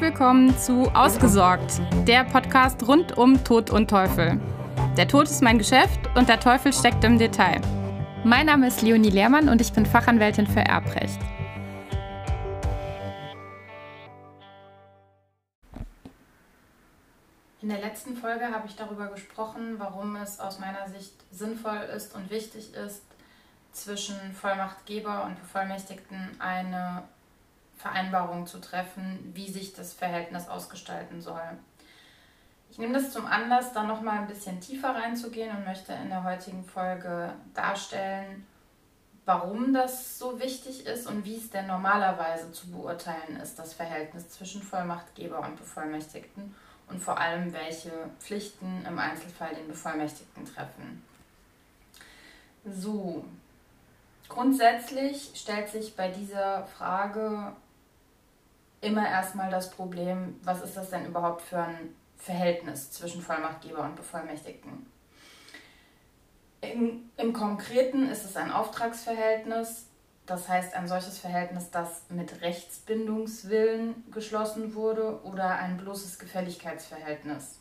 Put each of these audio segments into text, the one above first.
Willkommen zu Ausgesorgt, der Podcast rund um Tod und Teufel. Der Tod ist mein Geschäft und der Teufel steckt im Detail. Mein Name ist Leonie Lehrmann und ich bin Fachanwältin für Erbrecht. In der letzten Folge habe ich darüber gesprochen, warum es aus meiner Sicht sinnvoll ist und wichtig ist, zwischen Vollmachtgeber und Bevollmächtigten eine Vereinbarung zu treffen, wie sich das Verhältnis ausgestalten soll. Ich nehme das zum Anlass, da noch mal ein bisschen tiefer reinzugehen und möchte in der heutigen Folge darstellen, warum das so wichtig ist und wie es denn normalerweise zu beurteilen ist, das Verhältnis zwischen Vollmachtgeber und Bevollmächtigten und vor allem, welche Pflichten im Einzelfall den Bevollmächtigten treffen. So, grundsätzlich stellt sich bei dieser Frage immer erstmal das Problem, was ist das denn überhaupt für ein Verhältnis zwischen Vollmachtgeber und Bevollmächtigten? Im, Im Konkreten ist es ein Auftragsverhältnis, das heißt ein solches Verhältnis, das mit Rechtsbindungswillen geschlossen wurde oder ein bloßes Gefälligkeitsverhältnis.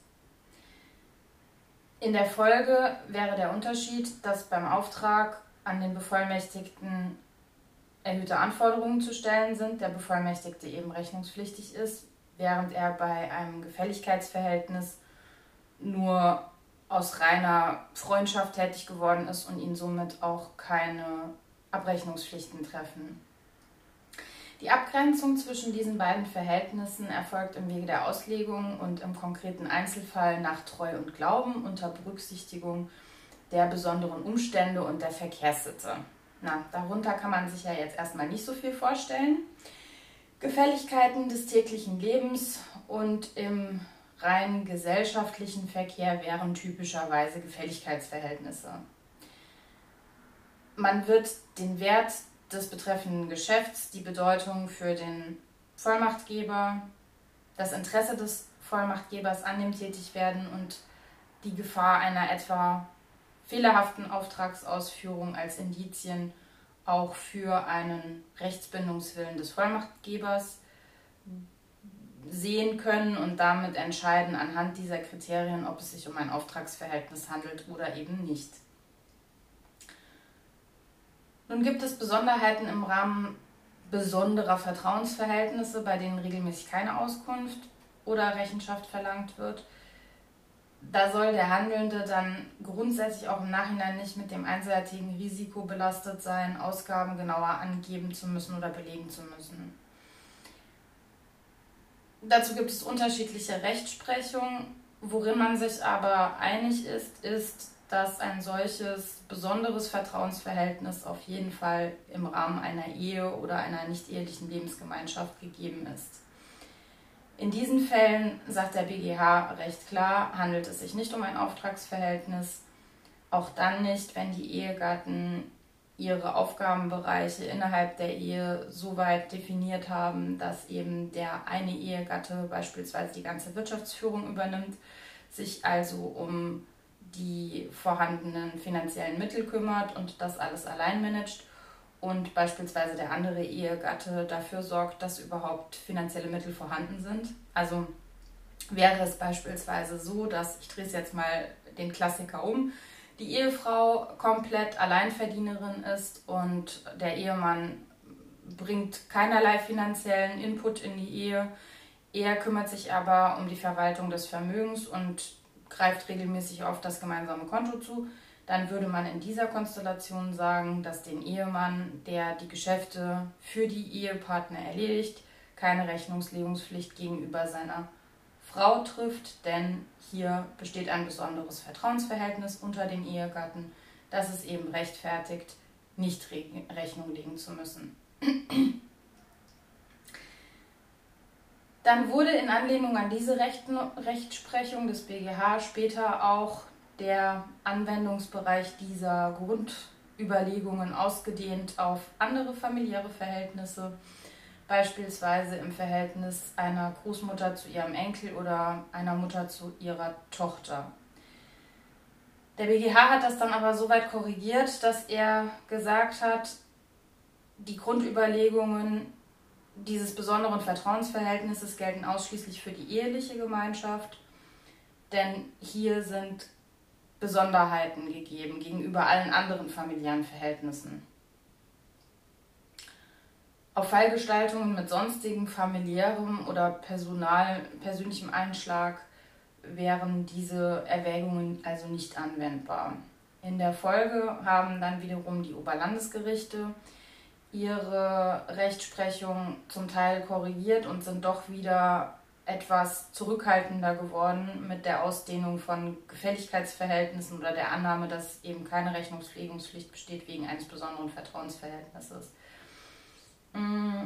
In der Folge wäre der Unterschied, dass beim Auftrag an den Bevollmächtigten erhöhte Anforderungen zu stellen sind, der Bevollmächtigte eben rechnungspflichtig ist, während er bei einem Gefälligkeitsverhältnis nur aus reiner Freundschaft tätig geworden ist und ihn somit auch keine Abrechnungspflichten treffen. Die Abgrenzung zwischen diesen beiden Verhältnissen erfolgt im Wege der Auslegung und im konkreten Einzelfall nach Treu und Glauben unter Berücksichtigung der besonderen Umstände und der Verkehrssitte. Na, darunter kann man sich ja jetzt erstmal nicht so viel vorstellen. Gefälligkeiten des täglichen Lebens und im rein gesellschaftlichen Verkehr wären typischerweise Gefälligkeitsverhältnisse. Man wird den Wert des betreffenden Geschäfts, die Bedeutung für den Vollmachtgeber, das Interesse des Vollmachtgebers an dem Tätigwerden und die Gefahr einer etwa fehlerhaften Auftragsausführung als Indizien auch für einen Rechtsbindungswillen des Vollmachtgebers sehen können und damit entscheiden anhand dieser Kriterien, ob es sich um ein Auftragsverhältnis handelt oder eben nicht. Nun gibt es Besonderheiten im Rahmen besonderer Vertrauensverhältnisse, bei denen regelmäßig keine Auskunft oder Rechenschaft verlangt wird da soll der Handelnde dann grundsätzlich auch im Nachhinein nicht mit dem einseitigen Risiko belastet sein, Ausgaben genauer angeben zu müssen oder belegen zu müssen. Dazu gibt es unterschiedliche Rechtsprechungen. Worin man sich aber einig ist, ist, dass ein solches besonderes Vertrauensverhältnis auf jeden Fall im Rahmen einer Ehe oder einer nicht ehelichen Lebensgemeinschaft gegeben ist. In diesen Fällen, sagt der BGH recht klar, handelt es sich nicht um ein Auftragsverhältnis. Auch dann nicht, wenn die Ehegatten ihre Aufgabenbereiche innerhalb der Ehe so weit definiert haben, dass eben der eine Ehegatte beispielsweise die ganze Wirtschaftsführung übernimmt, sich also um die vorhandenen finanziellen Mittel kümmert und das alles allein managt und beispielsweise der andere Ehegatte dafür sorgt, dass überhaupt finanzielle Mittel vorhanden sind. Also wäre es beispielsweise so, dass, ich drehe es jetzt mal den Klassiker um, die Ehefrau komplett Alleinverdienerin ist und der Ehemann bringt keinerlei finanziellen Input in die Ehe. Er kümmert sich aber um die Verwaltung des Vermögens und greift regelmäßig auf das gemeinsame Konto zu dann würde man in dieser Konstellation sagen, dass den Ehemann, der die Geschäfte für die Ehepartner erledigt, keine Rechnungslegungspflicht gegenüber seiner Frau trifft, denn hier besteht ein besonderes Vertrauensverhältnis unter den Ehegatten, das es eben rechtfertigt, nicht Rechnung legen zu müssen. Dann wurde in Anlehnung an diese Rechtsprechung des BGH später auch der Anwendungsbereich dieser Grundüberlegungen ausgedehnt auf andere familiäre Verhältnisse, beispielsweise im Verhältnis einer Großmutter zu ihrem Enkel oder einer Mutter zu ihrer Tochter. Der BGH hat das dann aber so weit korrigiert, dass er gesagt hat, die Grundüberlegungen dieses besonderen Vertrauensverhältnisses gelten ausschließlich für die eheliche Gemeinschaft, denn hier sind Besonderheiten gegeben gegenüber allen anderen familiären Verhältnissen. Auf Fallgestaltungen mit sonstigem familiärem oder Personal, persönlichem Einschlag wären diese Erwägungen also nicht anwendbar. In der Folge haben dann wiederum die Oberlandesgerichte ihre Rechtsprechung zum Teil korrigiert und sind doch wieder etwas zurückhaltender geworden mit der Ausdehnung von Gefälligkeitsverhältnissen oder der Annahme, dass eben keine Rechnungslegungspflicht besteht wegen eines besonderen Vertrauensverhältnisses. Mm,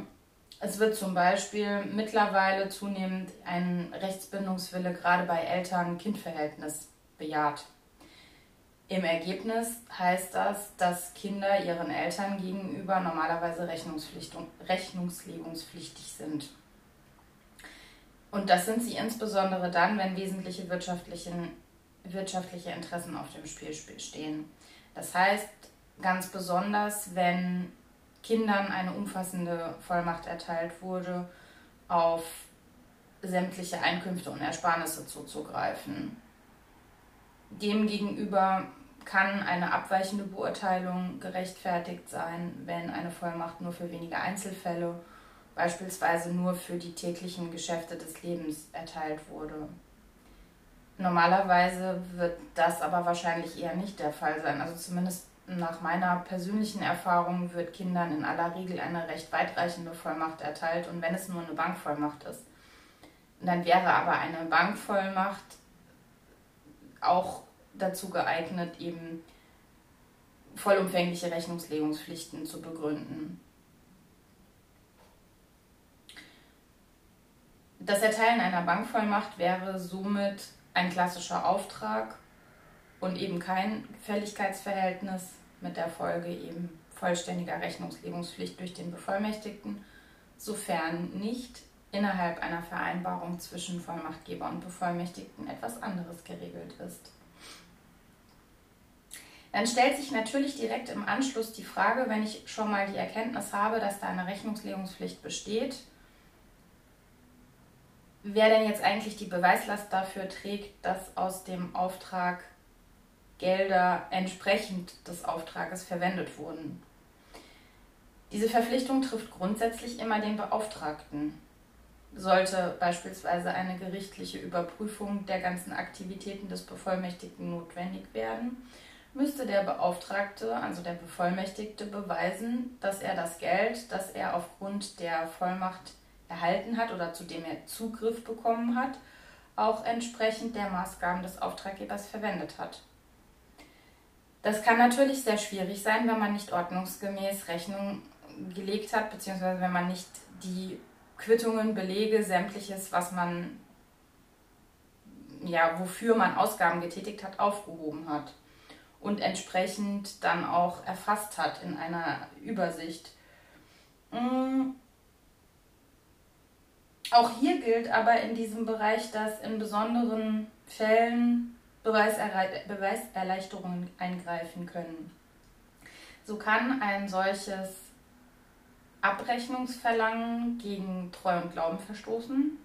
es wird zum Beispiel mittlerweile zunehmend ein Rechtsbindungswille gerade bei Eltern-Kind-Verhältnis bejaht. Im Ergebnis heißt das, dass Kinder ihren Eltern gegenüber normalerweise rechnungslegungspflichtig sind. Und das sind sie insbesondere dann, wenn wesentliche wirtschaftliche, Interessen auf dem Spiel stehen. Das heißt ganz besonders, wenn Kindern eine umfassende Vollmacht erteilt wurde, auf sämtliche Einkünfte und Ersparnisse zuzugreifen. Demgegenüber kann eine abweichende Beurteilung gerechtfertigt sein, wenn eine Vollmacht nur für wenige Einzelfälle, beispielsweise nur für die täglichen Geschäfte des Lebens erteilt wurde. Normalerweise wird das aber wahrscheinlich eher nicht der Fall sein. Also zumindest nach meiner persönlichen Erfahrung wird Kindern in aller Regel eine recht weitreichende Vollmacht erteilt und wenn es nur eine Bankvollmacht ist. Dann wäre aber eine Bankvollmacht auch dazu geeignet, eben vollumfängliche Rechnungslegungspflichten zu begründen. Das Erteilen einer Bankvollmacht wäre somit ein klassischer Auftrag und eben kein Fälligkeitsverhältnis mit der Folge eben vollständiger Rechnungslegungspflicht durch den Bevollmächtigten, sofern nicht innerhalb einer Vereinbarung zwischen Vollmachtgeber und Bevollmächtigten etwas anderes geregelt ist. Dann stellt sich natürlich direkt im Anschluss die Frage, wenn ich schon mal die Erkenntnis habe, dass da eine Rechnungslegungspflicht besteht, wer denn jetzt eigentlich die Beweislast dafür trägt, dass aus dem Auftrag Gelder entsprechend des Auftrages verwendet wurden. Diese Verpflichtung trifft grundsätzlich immer den Beauftragten. Sollte beispielsweise eine gerichtliche Überprüfung der ganzen Aktivitäten des Bevollmächtigten notwendig werden, müsste der Beauftragte, also der Bevollmächtigte, beweisen, dass er das Geld, das er aufgrund der Vollmacht erhalten hat oder zu dem er Zugriff bekommen hat, auch entsprechend der Maßgaben des Auftraggebers verwendet hat. Das kann natürlich sehr schwierig sein, wenn man nicht ordnungsgemäß Rechnung gelegt hat, beziehungsweise wenn man nicht die Quittungen, Belege, sämtliches, was man, ja, wofür man Ausgaben getätigt hat, aufgehoben hat und entsprechend dann auch erfasst hat in einer Übersicht. Mm. Auch hier gilt aber in diesem Bereich, dass in besonderen Fällen Beweiserleichterungen eingreifen können. So kann ein solches Abrechnungsverlangen gegen Treu und Glauben verstoßen.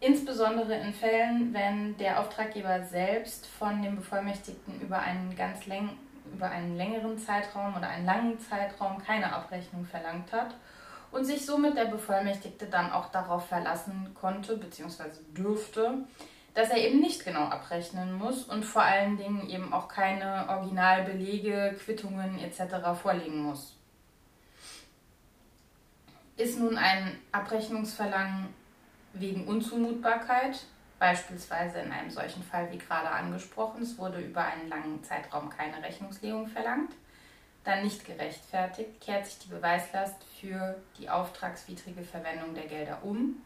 Insbesondere in Fällen, wenn der Auftraggeber selbst von dem Bevollmächtigten über einen ganz läng über einen längeren Zeitraum oder einen langen Zeitraum keine Abrechnung verlangt hat und sich somit der Bevollmächtigte dann auch darauf verlassen konnte bzw. dürfte, dass er eben nicht genau abrechnen muss und vor allen Dingen eben auch keine Originalbelege, Quittungen etc. vorlegen muss. Ist nun ein Abrechnungsverlangen wegen Unzumutbarkeit, beispielsweise in einem solchen Fall wie gerade angesprochen, es wurde über einen langen Zeitraum keine Rechnungslegung verlangt, dann nicht gerechtfertigt, kehrt sich die Beweislast für die auftragswidrige Verwendung der Gelder um.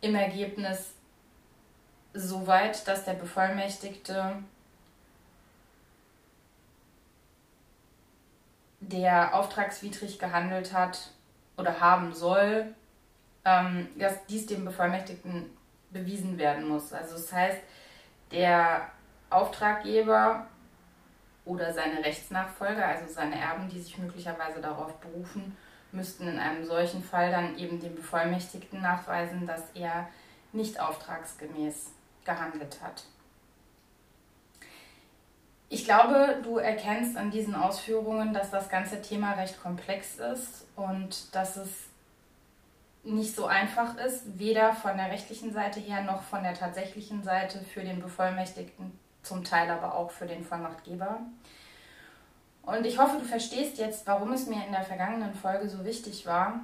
Im Ergebnis so weit, dass der Bevollmächtigte der auftragswidrig gehandelt hat oder haben soll, ähm, dass dies dem Bevollmächtigten bewiesen werden muss. Also das heißt, der Auftraggeber oder seine Rechtsnachfolger, also seine Erben, die sich möglicherweise darauf berufen, müssten in einem solchen Fall dann eben dem Bevollmächtigten nachweisen, dass er nicht auftragsgemäß gehandelt hat. Ich glaube, du erkennst an diesen Ausführungen, dass das ganze Thema recht komplex ist und dass es nicht so einfach ist, weder von der rechtlichen Seite her noch von der tatsächlichen Seite für den Bevollmächtigten, zum Teil aber auch für den Vollmachtgeber. Und ich hoffe, du verstehst jetzt, warum es mir in der vergangenen Folge so wichtig war,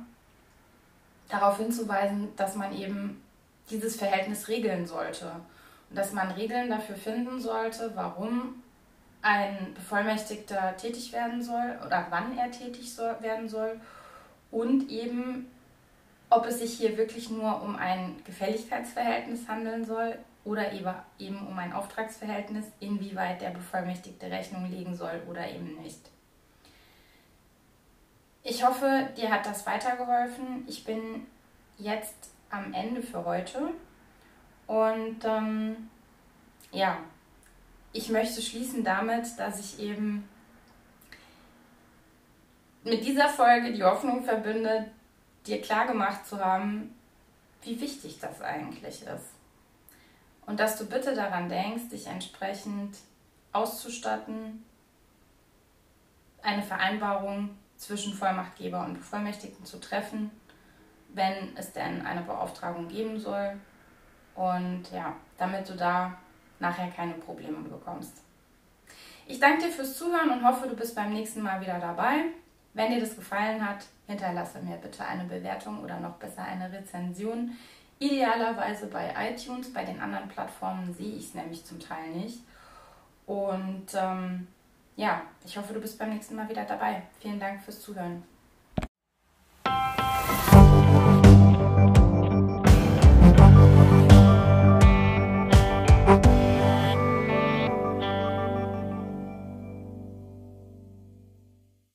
darauf hinzuweisen, dass man eben dieses Verhältnis regeln sollte. Und dass man Regeln dafür finden sollte, warum ein Bevollmächtigter tätig werden soll oder wann er tätig soll, werden soll und eben, ob es sich hier wirklich nur um ein Gefälligkeitsverhältnis handeln soll oder eben um ein Auftragsverhältnis, inwieweit der Bevollmächtigte Rechnung legen soll oder eben nicht. Ich hoffe, dir hat das weitergeholfen. Ich bin jetzt am Ende für heute und ähm, ja, ich möchte schließen damit, dass ich eben mit dieser Folge die Hoffnung verbinde, dir klargemacht zu haben, wie wichtig das eigentlich ist. Und dass du bitte daran denkst, dich entsprechend auszustatten, eine Vereinbarung zwischen Vollmachtgeber und Bevollmächtigten zu treffen, wenn es denn eine Beauftragung geben soll. Und ja, damit du da nachher keine Probleme bekommst. Ich danke dir fürs Zuhören und hoffe, du bist beim nächsten Mal wieder dabei. Wenn dir das gefallen hat, hinterlasse mir bitte eine Bewertung oder noch besser eine Rezension. Idealerweise bei iTunes, bei den anderen Plattformen sehe ich es nämlich zum Teil nicht. Und ähm, ja, ich hoffe, du bist beim nächsten Mal wieder dabei. Vielen Dank fürs Zuhören.